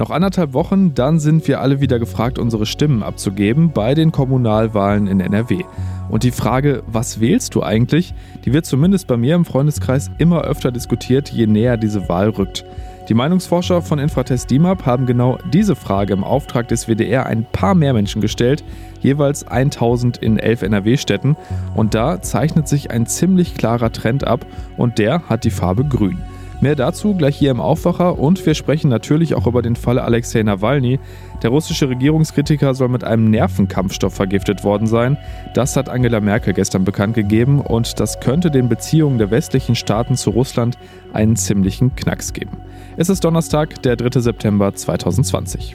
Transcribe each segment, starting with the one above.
Noch anderthalb Wochen, dann sind wir alle wieder gefragt, unsere Stimmen abzugeben bei den Kommunalwahlen in NRW. Und die Frage, was wählst du eigentlich, die wird zumindest bei mir im Freundeskreis immer öfter diskutiert, je näher diese Wahl rückt. Die Meinungsforscher von Infratest DIMAP haben genau diese Frage im Auftrag des WDR ein paar mehr Menschen gestellt, jeweils 1000 in elf NRW-Städten. Und da zeichnet sich ein ziemlich klarer Trend ab und der hat die Farbe grün. Mehr dazu gleich hier im Aufwacher und wir sprechen natürlich auch über den Fall Alexei Nawalny. Der russische Regierungskritiker soll mit einem Nervenkampfstoff vergiftet worden sein. Das hat Angela Merkel gestern bekannt gegeben und das könnte den Beziehungen der westlichen Staaten zu Russland einen ziemlichen Knacks geben. Es ist Donnerstag, der 3. September 2020.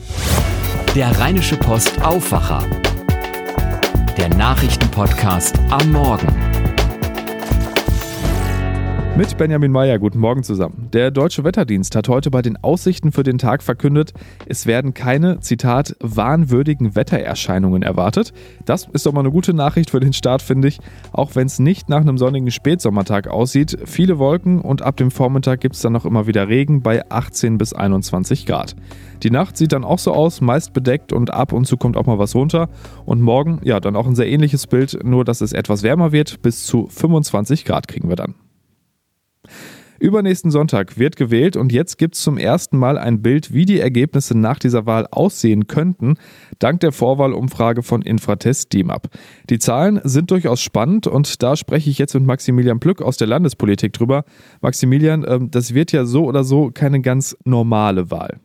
Der Rheinische Post Aufwacher. Der Nachrichtenpodcast am Morgen. Mit Benjamin Meyer, guten Morgen zusammen. Der Deutsche Wetterdienst hat heute bei den Aussichten für den Tag verkündet, es werden keine, Zitat, wahnwürdigen Wettererscheinungen erwartet. Das ist doch mal eine gute Nachricht für den Start, finde ich. Auch wenn es nicht nach einem sonnigen Spätsommertag aussieht. Viele Wolken und ab dem Vormittag gibt es dann noch immer wieder Regen bei 18 bis 21 Grad. Die Nacht sieht dann auch so aus, meist bedeckt und ab und zu kommt auch mal was runter. Und morgen, ja, dann auch ein sehr ähnliches Bild, nur dass es etwas wärmer wird. Bis zu 25 Grad kriegen wir dann. Übernächsten Sonntag wird gewählt und jetzt gibt es zum ersten Mal ein Bild, wie die Ergebnisse nach dieser Wahl aussehen könnten, dank der Vorwahlumfrage von Infratest DIMAP. Die Zahlen sind durchaus spannend und da spreche ich jetzt mit Maximilian Plück aus der Landespolitik drüber. Maximilian, ähm, das wird ja so oder so keine ganz normale Wahl.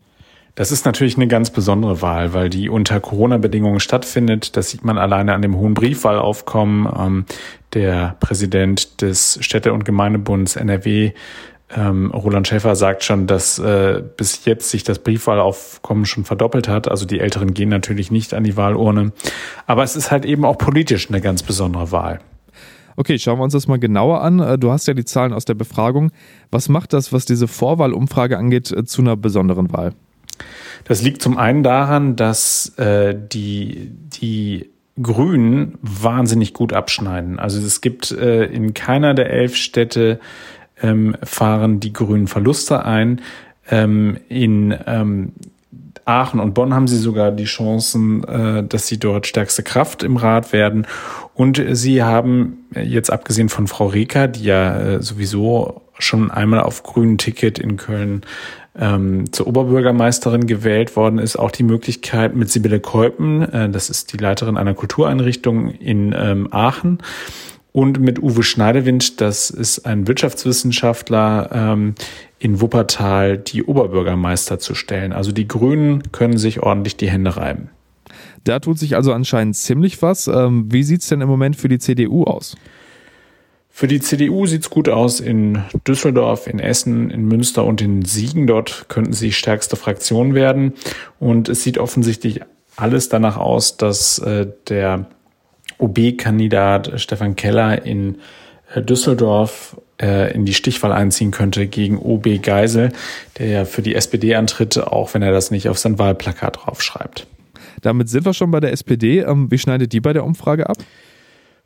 Das ist natürlich eine ganz besondere Wahl, weil die unter Corona-Bedingungen stattfindet. Das sieht man alleine an dem hohen Briefwahlaufkommen. Ähm, der Präsident des Städte- und Gemeindebunds NRW, ähm, Roland Schäfer, sagt schon, dass äh, bis jetzt sich das Briefwahlaufkommen schon verdoppelt hat. Also die Älteren gehen natürlich nicht an die Wahlurne. Aber es ist halt eben auch politisch eine ganz besondere Wahl. Okay, schauen wir uns das mal genauer an. Äh, du hast ja die Zahlen aus der Befragung. Was macht das, was diese Vorwahlumfrage angeht, äh, zu einer besonderen Wahl? Das liegt zum einen daran, dass äh, die, die Grünen wahnsinnig gut abschneiden. Also es gibt äh, in keiner der elf Städte ähm, fahren die Grünen Verluste ein. Ähm, in ähm, Aachen und Bonn haben sie sogar die Chancen, äh, dass sie dort stärkste Kraft im Rat werden. Und sie haben jetzt abgesehen von Frau Reker, die ja äh, sowieso schon einmal auf grünen Ticket in Köln ähm, zur Oberbürgermeisterin gewählt worden ist, auch die Möglichkeit mit Sibylle Keupen, äh, das ist die Leiterin einer Kultureinrichtung in ähm, Aachen, und mit Uwe Schneidewind, das ist ein Wirtschaftswissenschaftler ähm, in Wuppertal, die Oberbürgermeister zu stellen. Also die Grünen können sich ordentlich die Hände reiben. Da tut sich also anscheinend ziemlich was. Ähm, wie sieht's denn im Moment für die CDU aus? Für die CDU sieht's gut aus in Düsseldorf, in Essen, in Münster und in Siegen. Dort könnten sie stärkste Fraktion werden. Und es sieht offensichtlich alles danach aus, dass äh, der OB-Kandidat Stefan Keller in äh, Düsseldorf äh, in die Stichwahl einziehen könnte gegen OB Geisel, der ja für die SPD antritt, auch wenn er das nicht auf sein Wahlplakat draufschreibt. Damit sind wir schon bei der SPD. Ähm, wie schneidet die bei der Umfrage ab?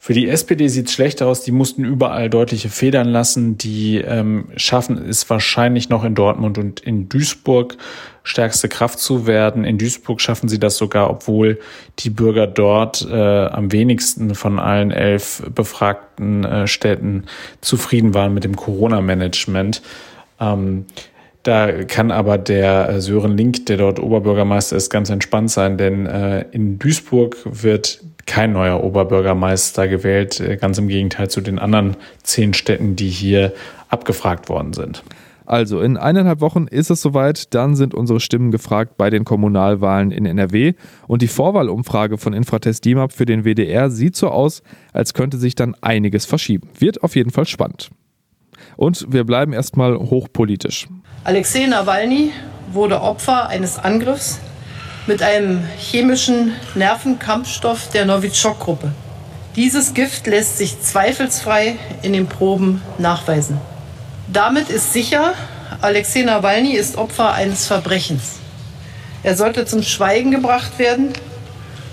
Für die SPD sieht es schlecht aus. Die mussten überall deutliche Federn lassen. Die ähm, schaffen es wahrscheinlich noch in Dortmund und in Duisburg stärkste Kraft zu werden. In Duisburg schaffen sie das sogar, obwohl die Bürger dort äh, am wenigsten von allen elf befragten äh, Städten zufrieden waren mit dem Corona-Management. Ähm, da kann aber der äh, Sören Link, der dort Oberbürgermeister ist, ganz entspannt sein, denn äh, in Duisburg wird kein neuer Oberbürgermeister gewählt, äh, ganz im Gegenteil zu den anderen zehn Städten, die hier abgefragt worden sind. Also in eineinhalb Wochen ist es soweit, dann sind unsere Stimmen gefragt bei den Kommunalwahlen in NRW und die Vorwahlumfrage von Infratest DIMAP für den WDR sieht so aus, als könnte sich dann einiges verschieben. Wird auf jeden Fall spannend. Und wir bleiben erstmal hochpolitisch. Alexei Nawalny wurde Opfer eines Angriffs mit einem chemischen Nervenkampfstoff der Novichok-Gruppe. Dieses Gift lässt sich zweifelsfrei in den Proben nachweisen. Damit ist sicher, Alexei Nawalny ist Opfer eines Verbrechens. Er sollte zum Schweigen gebracht werden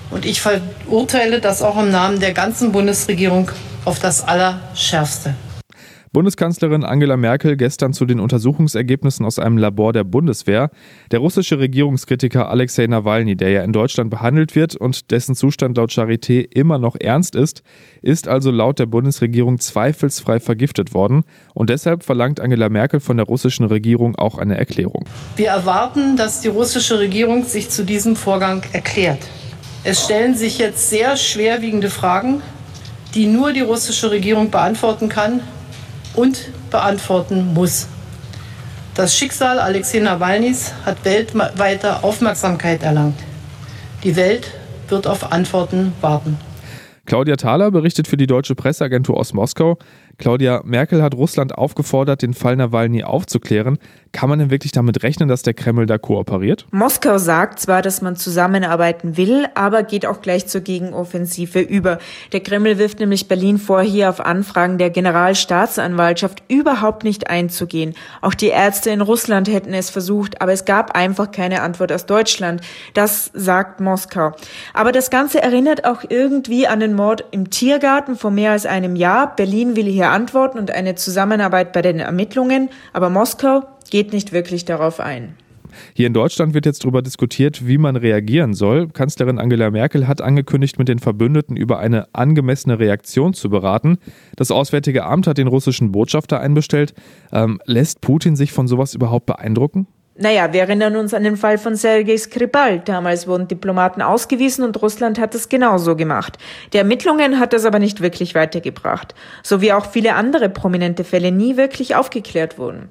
und ich verurteile das auch im Namen der ganzen Bundesregierung auf das Allerschärfste. Bundeskanzlerin Angela Merkel gestern zu den Untersuchungsergebnissen aus einem Labor der Bundeswehr. Der russische Regierungskritiker Alexei Nawalny, der ja in Deutschland behandelt wird und dessen Zustand laut Charité immer noch ernst ist, ist also laut der Bundesregierung zweifelsfrei vergiftet worden. Und deshalb verlangt Angela Merkel von der russischen Regierung auch eine Erklärung. Wir erwarten, dass die russische Regierung sich zu diesem Vorgang erklärt. Es stellen sich jetzt sehr schwerwiegende Fragen, die nur die russische Regierung beantworten kann und beantworten muss. Das Schicksal Alexei Nawalnys hat weltweite Aufmerksamkeit erlangt. Die Welt wird auf Antworten warten. Claudia Thaler berichtet für die deutsche Presseagentur aus Moskau. Claudia, Merkel hat Russland aufgefordert, den Fall Nawalny aufzuklären. Kann man denn wirklich damit rechnen, dass der Kreml da kooperiert? Moskau sagt zwar, dass man zusammenarbeiten will, aber geht auch gleich zur Gegenoffensive über. Der Kreml wirft nämlich Berlin vor, hier auf Anfragen der Generalstaatsanwaltschaft überhaupt nicht einzugehen. Auch die Ärzte in Russland hätten es versucht, aber es gab einfach keine Antwort aus Deutschland. Das sagt Moskau. Aber das Ganze erinnert auch irgendwie an den Mord im Tiergarten vor mehr als einem Jahr. Berlin will hier antworten und eine Zusammenarbeit bei den Ermittlungen, aber Moskau geht nicht wirklich darauf ein. Hier in Deutschland wird jetzt darüber diskutiert, wie man reagieren soll. Kanzlerin Angela Merkel hat angekündigt, mit den Verbündeten über eine angemessene Reaktion zu beraten. Das Auswärtige Amt hat den russischen Botschafter einbestellt. Ähm, lässt Putin sich von sowas überhaupt beeindrucken? Naja, wir erinnern uns an den Fall von Sergei Skripal. Damals wurden Diplomaten ausgewiesen und Russland hat es genauso gemacht. Die Ermittlungen hat das aber nicht wirklich weitergebracht. So wie auch viele andere prominente Fälle nie wirklich aufgeklärt wurden.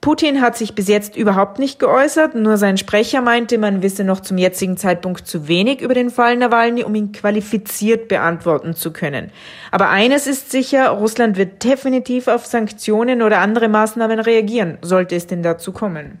Putin hat sich bis jetzt überhaupt nicht geäußert, nur sein Sprecher meinte, man wisse noch zum jetzigen Zeitpunkt zu wenig über den Fall Nawalny, um ihn qualifiziert beantworten zu können. Aber eines ist sicher, Russland wird definitiv auf Sanktionen oder andere Maßnahmen reagieren, sollte es denn dazu kommen.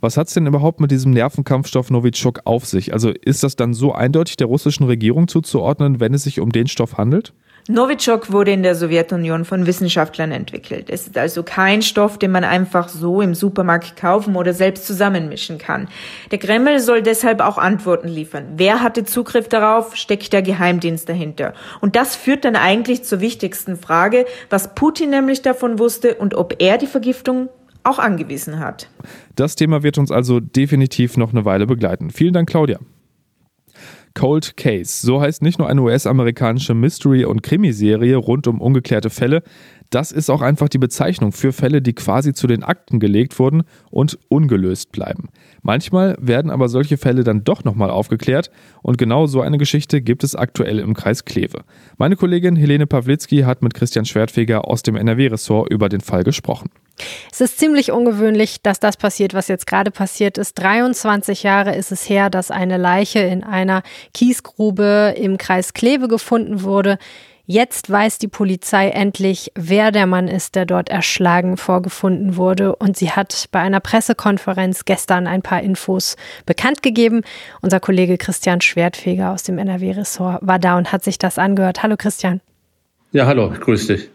Was hat es denn überhaupt mit diesem Nervenkampfstoff Novichok auf sich? Also ist das dann so eindeutig der russischen Regierung zuzuordnen, wenn es sich um den Stoff handelt? Novichok wurde in der Sowjetunion von Wissenschaftlern entwickelt. Es ist also kein Stoff, den man einfach so im Supermarkt kaufen oder selbst zusammenmischen kann. Der Kreml soll deshalb auch Antworten liefern. Wer hatte Zugriff darauf? Steckt der Geheimdienst dahinter? Und das führt dann eigentlich zur wichtigsten Frage, was Putin nämlich davon wusste und ob er die Vergiftung auch angewiesen hat. Das Thema wird uns also definitiv noch eine Weile begleiten. Vielen Dank, Claudia. Cold Case. So heißt nicht nur eine US-amerikanische Mystery- und Krimiserie rund um ungeklärte Fälle. Das ist auch einfach die Bezeichnung für Fälle, die quasi zu den Akten gelegt wurden und ungelöst bleiben. Manchmal werden aber solche Fälle dann doch nochmal aufgeklärt und genau so eine Geschichte gibt es aktuell im Kreis Kleve. Meine Kollegin Helene Pawlitzki hat mit Christian Schwertfeger aus dem NRW-Ressort über den Fall gesprochen. Es ist ziemlich ungewöhnlich, dass das passiert, was jetzt gerade passiert ist. 23 Jahre ist es her, dass eine Leiche in einer Kiesgrube im Kreis Kleve gefunden wurde. Jetzt weiß die Polizei endlich, wer der Mann ist, der dort erschlagen vorgefunden wurde. Und sie hat bei einer Pressekonferenz gestern ein paar Infos bekannt gegeben. Unser Kollege Christian Schwertfeger aus dem NRW-Ressort war da und hat sich das angehört. Hallo Christian. Ja, hallo, grüß dich.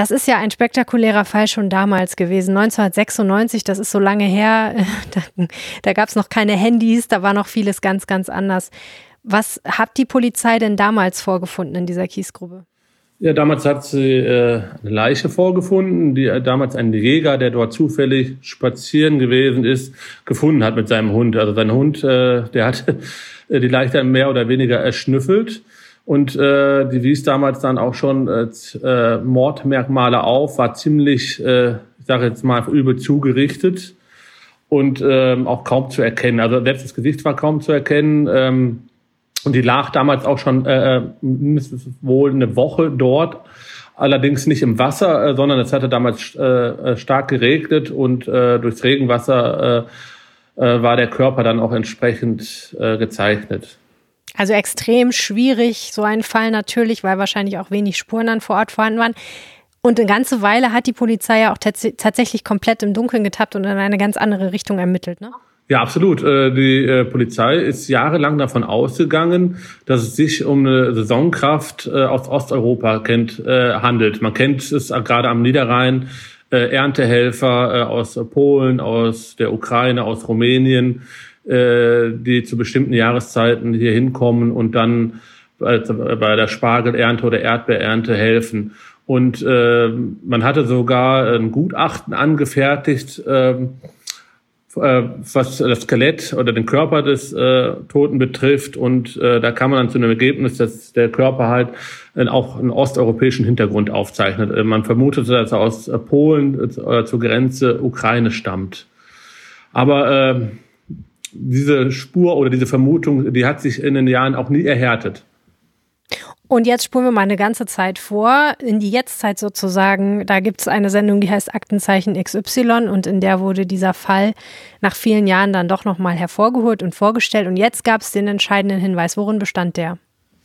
Das ist ja ein spektakulärer Fall schon damals gewesen, 1996, das ist so lange her. Da, da gab es noch keine Handys, da war noch vieles ganz, ganz anders. Was hat die Polizei denn damals vorgefunden in dieser Kiesgrube? Ja, damals hat sie äh, eine Leiche vorgefunden, die äh, damals ein Jäger, der dort zufällig spazieren gewesen ist, gefunden hat mit seinem Hund. Also sein Hund, äh, der hat die Leiche mehr oder weniger erschnüffelt und äh, die wies damals dann auch schon äh, äh, Mordmerkmale auf, war ziemlich, äh, ich sage jetzt mal, übel zugerichtet und ähm, auch kaum zu erkennen. Also selbst das Gesicht war kaum zu erkennen. Ähm, und die lag damals auch schon äh, äh wohl eine Woche dort, allerdings nicht im Wasser, äh, sondern es hatte damals äh, äh, stark geregnet und äh, durchs Regenwasser äh, äh, war der Körper dann auch entsprechend äh, gezeichnet. Also extrem schwierig, so ein Fall natürlich, weil wahrscheinlich auch wenig Spuren dann vor Ort vorhanden waren. Und eine ganze Weile hat die Polizei ja auch tats tatsächlich komplett im Dunkeln getappt und in eine ganz andere Richtung ermittelt, ne? Ja, absolut. Äh, die äh, Polizei ist jahrelang davon ausgegangen, dass es sich um eine Saisonkraft äh, aus Osteuropa kennt, handelt. Man kennt es gerade am Niederrhein, Erntehelfer aus Polen, aus der Ukraine, aus Rumänien, die zu bestimmten Jahreszeiten hier hinkommen und dann bei der Spargelernte oder Erdbeerernte helfen. Und äh, man hatte sogar ein Gutachten angefertigt, ähm, äh, was das Skelett oder den Körper des äh, Toten betrifft. Und äh, da kam man dann zu einem Ergebnis, dass der Körper halt äh, auch einen osteuropäischen Hintergrund aufzeichnet. Äh, man vermutete, dass er aus äh, Polen äh, zur Grenze Ukraine stammt. Aber äh, diese Spur oder diese Vermutung, die hat sich in den Jahren auch nie erhärtet. Und jetzt spulen wir mal eine ganze Zeit vor, in die Jetztzeit sozusagen. Da gibt es eine Sendung, die heißt Aktenzeichen XY und in der wurde dieser Fall nach vielen Jahren dann doch nochmal hervorgeholt und vorgestellt. Und jetzt gab es den entscheidenden Hinweis. Worin bestand der?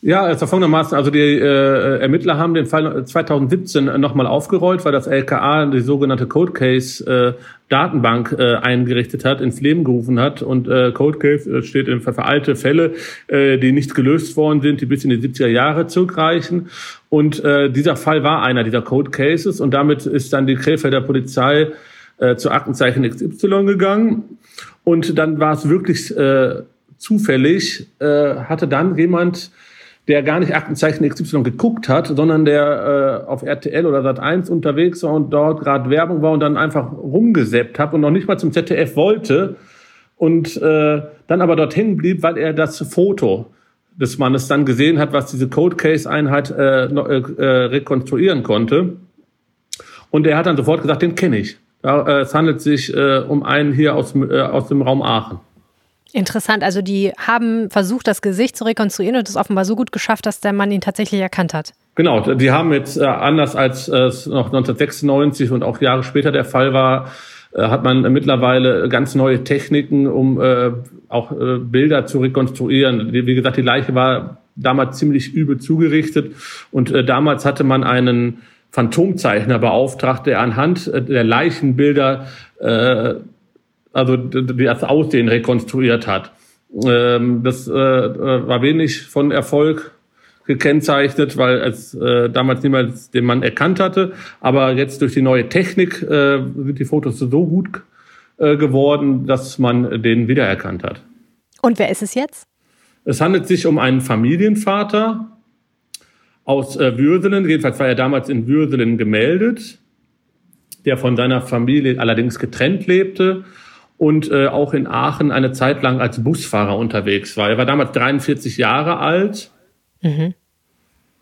Ja, also folgendermaßen, also die äh, Ermittler haben den Fall 2017 nochmal aufgerollt, weil das LKA die sogenannte Code Case äh, Datenbank äh, eingerichtet hat, ins Leben gerufen hat. Und äh, Code Case äh, steht für alte Fälle, äh, die nicht gelöst worden sind, die bis in die 70er Jahre zurückreichen. Und äh, dieser Fall war einer dieser Code Cases und damit ist dann die Krefelder Polizei äh, zu Aktenzeichen XY gegangen. Und dann war es wirklich äh, zufällig, äh, hatte dann jemand der gar nicht Aktenzeichen XY geguckt hat, sondern der äh, auf RTL oder Sat1 unterwegs war und dort gerade Werbung war und dann einfach rumgesäppt hat und noch nicht mal zum ZDF wollte und äh, dann aber dorthin blieb, weil er das Foto des Mannes dann gesehen hat, was diese Code Case Einheit äh, äh, äh, rekonstruieren konnte. Und er hat dann sofort gesagt, den kenne ich. Äh, es handelt sich äh, um einen hier aus, äh, aus dem Raum Aachen. Interessant. Also die haben versucht, das Gesicht zu rekonstruieren und es offenbar so gut geschafft, dass der Mann ihn tatsächlich erkannt hat. Genau, die haben jetzt äh, anders als äh, es noch 1996 und auch Jahre später der Fall war, äh, hat man mittlerweile ganz neue Techniken, um auch Bilder zu rekonstruieren. Wie, gesagt, die Leiche war damals ziemlich übel zugerichtet und damals hatte man einen Phantomzeichner beauftragt, der anhand der Leichenbilder also das Aussehen rekonstruiert hat. Ähm, das äh, äh, war wenig von Erfolg gekennzeichnet, weil es äh, damals niemals den Mann erkannt hatte. Aber jetzt durch die neue Technik äh, sind die Fotos so gut äh, geworden, dass man den wiedererkannt hat. Und wer ist es jetzt? Es handelt sich um einen Familienvater aus äh, Würselen. Jedenfalls war er damals in Würselen gemeldet, der von seiner Familie allerdings getrennt lebte und äh, auch in Aachen eine Zeit lang als Busfahrer unterwegs war. Er war damals 43 Jahre alt mhm.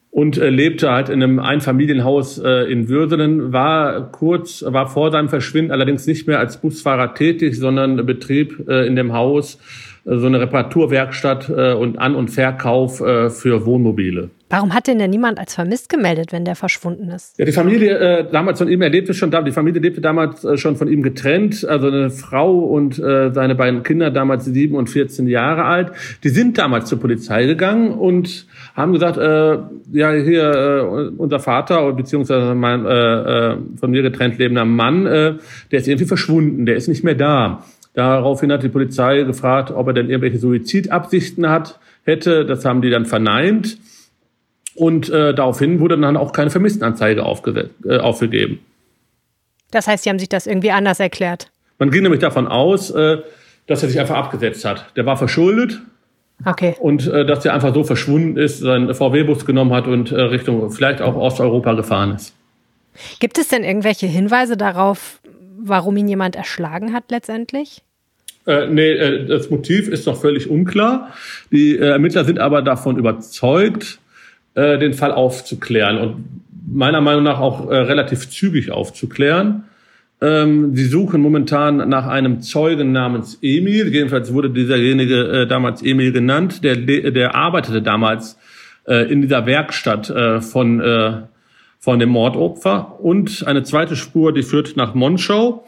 und äh, lebte halt in einem Einfamilienhaus äh, in Würselen, war kurz, war vor seinem Verschwinden allerdings nicht mehr als Busfahrer tätig, sondern betrieb äh, in dem Haus äh, so eine Reparaturwerkstatt äh, und An- und Verkauf äh, für Wohnmobile. Warum hat denn denn niemand als vermisst gemeldet, wenn der verschwunden ist? Ja, die Familie äh, damals von ihm, er lebte schon die Familie lebte damals äh, schon von ihm getrennt, also eine Frau und äh, seine beiden Kinder, damals sieben und 14 Jahre alt. Die sind damals zur Polizei gegangen und haben gesagt, äh, ja, hier äh, unser Vater beziehungsweise mein äh, äh, von mir getrennt lebender Mann, äh, der ist irgendwie verschwunden, der ist nicht mehr da. Daraufhin hat die Polizei gefragt, ob er denn irgendwelche Suizidabsichten hat, hätte. Das haben die dann verneint. Und äh, daraufhin wurde dann auch keine Vermisstenanzeige äh, aufgegeben. Das heißt, Sie haben sich das irgendwie anders erklärt? Man ging nämlich davon aus, äh, dass er sich einfach abgesetzt hat. Der war verschuldet. Okay. Und äh, dass er einfach so verschwunden ist, seinen VW-Bus genommen hat und äh, Richtung vielleicht auch Osteuropa gefahren ist. Gibt es denn irgendwelche Hinweise darauf, warum ihn jemand erschlagen hat letztendlich? Äh, nee, äh, das Motiv ist noch völlig unklar. Die Ermittler sind aber davon überzeugt, äh, den Fall aufzuklären und meiner Meinung nach auch äh, relativ zügig aufzuklären. Ähm, sie suchen momentan nach einem Zeugen namens Emil. Jedenfalls wurde dieserjenige äh, damals Emil genannt. Der, der arbeitete damals äh, in dieser Werkstatt äh, von, äh, von dem Mordopfer. Und eine zweite Spur, die führt nach Monschau.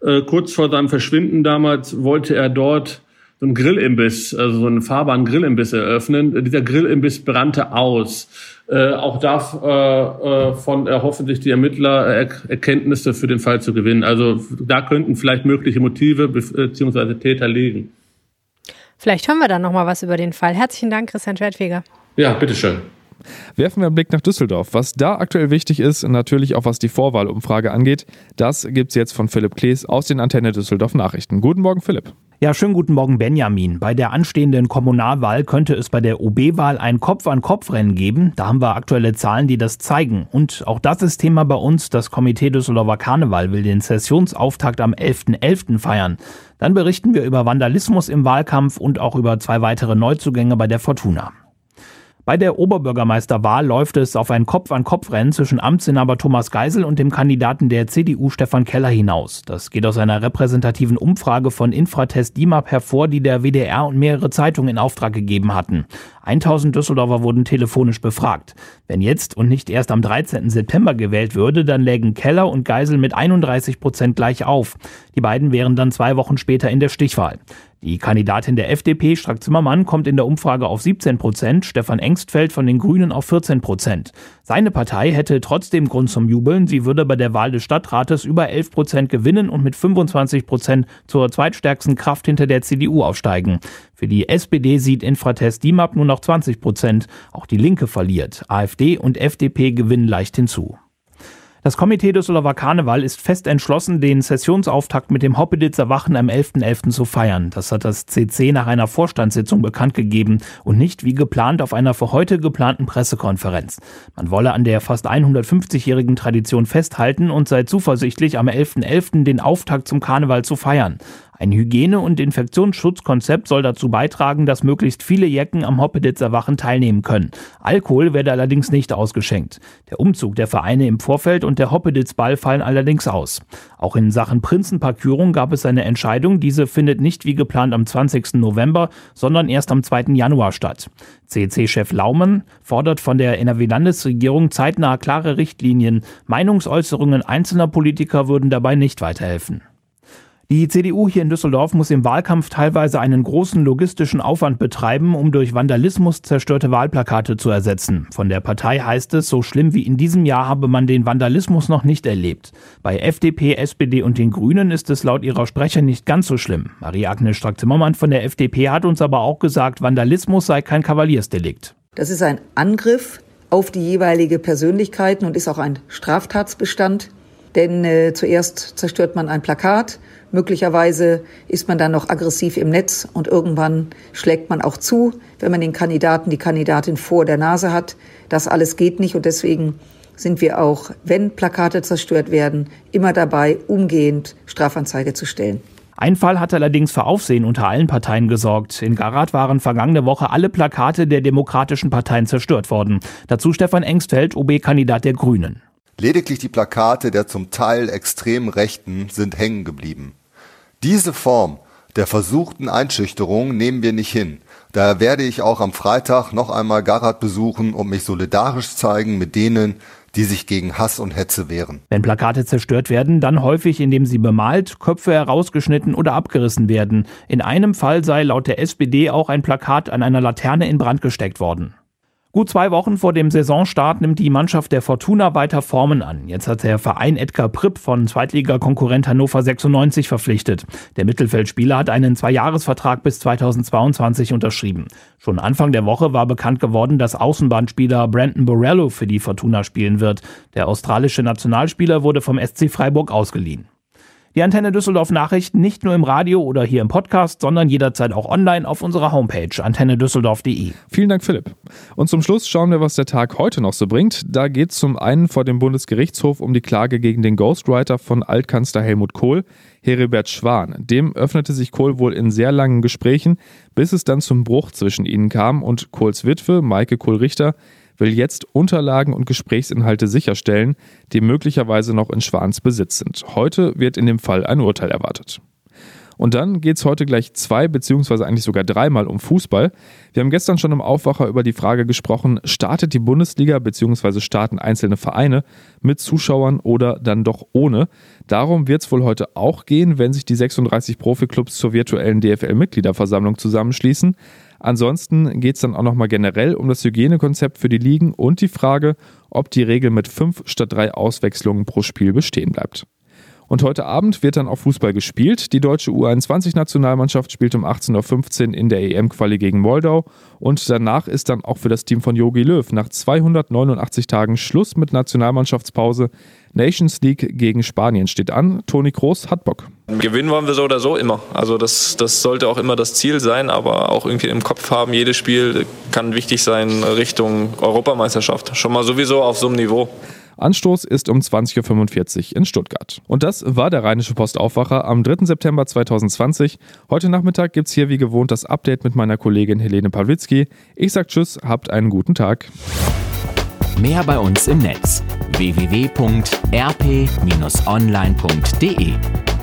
Äh, kurz vor seinem Verschwinden damals wollte er dort so einen Grillimbiss, also so einen fahrbaren Grillimbiss eröffnen. Dieser Grillimbiss brannte aus. Äh, auch davon äh, äh, erhoffen sich die Ermittler er Erkenntnisse für den Fall zu gewinnen. Also da könnten vielleicht mögliche Motive bzw. Täter liegen. Vielleicht hören wir dann noch mal was über den Fall. Herzlichen Dank, Christian Schwertfeger. Ja, bitteschön. Werfen wir einen Blick nach Düsseldorf. Was da aktuell wichtig ist, natürlich auch was die Vorwahlumfrage angeht, das gibt es jetzt von Philipp Klees aus den Antenne Düsseldorf Nachrichten. Guten Morgen, Philipp. Ja, schönen guten Morgen, Benjamin. Bei der anstehenden Kommunalwahl könnte es bei der OB-Wahl ein Kopf-an-Kopf-Rennen geben. Da haben wir aktuelle Zahlen, die das zeigen. Und auch das ist Thema bei uns. Das Komitee Düsseldorfer Karneval will den Sessionsauftakt am 11.11. .11. feiern. Dann berichten wir über Vandalismus im Wahlkampf und auch über zwei weitere Neuzugänge bei der Fortuna. Bei der Oberbürgermeisterwahl läuft es auf ein Kopf-an-Kopf-Rennen zwischen Amtsinhaber Thomas Geisel und dem Kandidaten der CDU Stefan Keller hinaus. Das geht aus einer repräsentativen Umfrage von Infratest DIMAP hervor, die der WDR und mehrere Zeitungen in Auftrag gegeben hatten. 1000 Düsseldorfer wurden telefonisch befragt. Wenn jetzt und nicht erst am 13. September gewählt würde, dann lägen Keller und Geisel mit 31 Prozent gleich auf. Die beiden wären dann zwei Wochen später in der Stichwahl. Die Kandidatin der FDP, Strack Zimmermann, kommt in der Umfrage auf 17 Prozent, Stefan Engstfeld von den Grünen auf 14 Prozent. Seine Partei hätte trotzdem Grund zum Jubeln. Sie würde bei der Wahl des Stadtrates über 11 Prozent gewinnen und mit 25 Prozent zur zweitstärksten Kraft hinter der CDU aufsteigen. Für die SPD sieht Infratest DIMAP nur noch 20 Prozent. Auch die Linke verliert. AfD und FDP gewinnen leicht hinzu. Das Komitee Düsseldorfer Karneval ist fest entschlossen, den Sessionsauftakt mit dem Hoppeditzer Wachen am 11.11. .11. zu feiern. Das hat das CC nach einer Vorstandssitzung bekannt gegeben und nicht wie geplant auf einer für heute geplanten Pressekonferenz. Man wolle an der fast 150-jährigen Tradition festhalten und sei zuversichtlich, am 11.11. .11. den Auftakt zum Karneval zu feiern. Ein Hygiene- und Infektionsschutzkonzept soll dazu beitragen, dass möglichst viele Jecken am Hoppeditzer Wachen teilnehmen können. Alkohol werde allerdings nicht ausgeschenkt. Der Umzug der Vereine im Vorfeld und der Hoppeditzball fallen allerdings aus. Auch in Sachen Prinzenparkürung gab es eine Entscheidung. Diese findet nicht wie geplant am 20. November, sondern erst am 2. Januar statt. CC-Chef Laumann fordert von der NRW-Landesregierung zeitnah klare Richtlinien. Meinungsäußerungen einzelner Politiker würden dabei nicht weiterhelfen. Die CDU hier in Düsseldorf muss im Wahlkampf teilweise einen großen logistischen Aufwand betreiben, um durch Vandalismus zerstörte Wahlplakate zu ersetzen. Von der Partei heißt es, so schlimm wie in diesem Jahr habe man den Vandalismus noch nicht erlebt. Bei FDP, SPD und den Grünen ist es laut ihrer Sprecher nicht ganz so schlimm. Marie-Agnes Strack-Zimmermann von der FDP hat uns aber auch gesagt, Vandalismus sei kein Kavaliersdelikt. Das ist ein Angriff auf die jeweilige Persönlichkeiten und ist auch ein Straftatsbestand. Denn äh, zuerst zerstört man ein Plakat, möglicherweise ist man dann noch aggressiv im Netz und irgendwann schlägt man auch zu, wenn man den Kandidaten, die Kandidatin vor der Nase hat. Das alles geht nicht und deswegen sind wir auch, wenn Plakate zerstört werden, immer dabei, umgehend Strafanzeige zu stellen. Ein Fall hat allerdings für Aufsehen unter allen Parteien gesorgt. In Garat waren vergangene Woche alle Plakate der demokratischen Parteien zerstört worden. Dazu Stefan Engstfeld, OB-Kandidat der Grünen. Lediglich die Plakate der zum Teil extrem Rechten sind hängen geblieben. Diese Form der versuchten Einschüchterung nehmen wir nicht hin. Daher werde ich auch am Freitag noch einmal Garat besuchen und mich solidarisch zeigen mit denen, die sich gegen Hass und Hetze wehren. Wenn Plakate zerstört werden, dann häufig, indem sie bemalt, Köpfe herausgeschnitten oder abgerissen werden. In einem Fall sei laut der SPD auch ein Plakat an einer Laterne in Brand gesteckt worden. Gut zwei Wochen vor dem Saisonstart nimmt die Mannschaft der Fortuna weiter Formen an. Jetzt hat der Verein Edgar Pripp von Zweitligakonkurrent Hannover 96 verpflichtet. Der Mittelfeldspieler hat einen Zweijahresvertrag bis 2022 unterschrieben. Schon Anfang der Woche war bekannt geworden, dass Außenbahnspieler Brandon Borello für die Fortuna spielen wird. Der australische Nationalspieler wurde vom SC Freiburg ausgeliehen. Die Antenne Düsseldorf Nachrichten nicht nur im Radio oder hier im Podcast, sondern jederzeit auch online auf unserer Homepage antennedüsseldorf.de. Vielen Dank, Philipp. Und zum Schluss schauen wir, was der Tag heute noch so bringt. Da geht es zum einen vor dem Bundesgerichtshof um die Klage gegen den Ghostwriter von Altkanzler Helmut Kohl, Heribert Schwan. Dem öffnete sich Kohl wohl in sehr langen Gesprächen, bis es dann zum Bruch zwischen ihnen kam und Kohls Witwe, Maike Kohl-Richter, will jetzt Unterlagen und Gesprächsinhalte sicherstellen, die möglicherweise noch in Schwans Besitz sind. Heute wird in dem Fall ein Urteil erwartet. Und dann geht es heute gleich zwei beziehungsweise eigentlich sogar dreimal um Fußball. Wir haben gestern schon im Aufwacher über die Frage gesprochen, startet die Bundesliga beziehungsweise starten einzelne Vereine mit Zuschauern oder dann doch ohne. Darum wird es wohl heute auch gehen, wenn sich die 36 Profiklubs zur virtuellen DFL-Mitgliederversammlung zusammenschließen. Ansonsten geht es dann auch nochmal generell um das Hygienekonzept für die Ligen und die Frage, ob die Regel mit fünf statt drei Auswechslungen pro Spiel bestehen bleibt. Und heute Abend wird dann auch Fußball gespielt. Die deutsche U21-Nationalmannschaft spielt um 18.15 Uhr in der EM-Quali gegen Moldau. Und danach ist dann auch für das Team von Jogi Löw nach 289 Tagen Schluss mit Nationalmannschaftspause. Nations League gegen Spanien steht an. Toni Kroos hat Bock. Gewinnen wollen wir so oder so immer. Also das, das sollte auch immer das Ziel sein, aber auch irgendwie im Kopf haben, jedes Spiel kann wichtig sein Richtung Europameisterschaft. Schon mal sowieso auf so einem Niveau. Anstoß ist um 20.45 Uhr in Stuttgart. Und das war der Rheinische Postaufwacher am 3. September 2020. Heute Nachmittag gibt es hier wie gewohnt das Update mit meiner Kollegin Helene Pawlitzki. Ich sag Tschüss, habt einen guten Tag. Mehr bei uns im Netz www.rp-online.de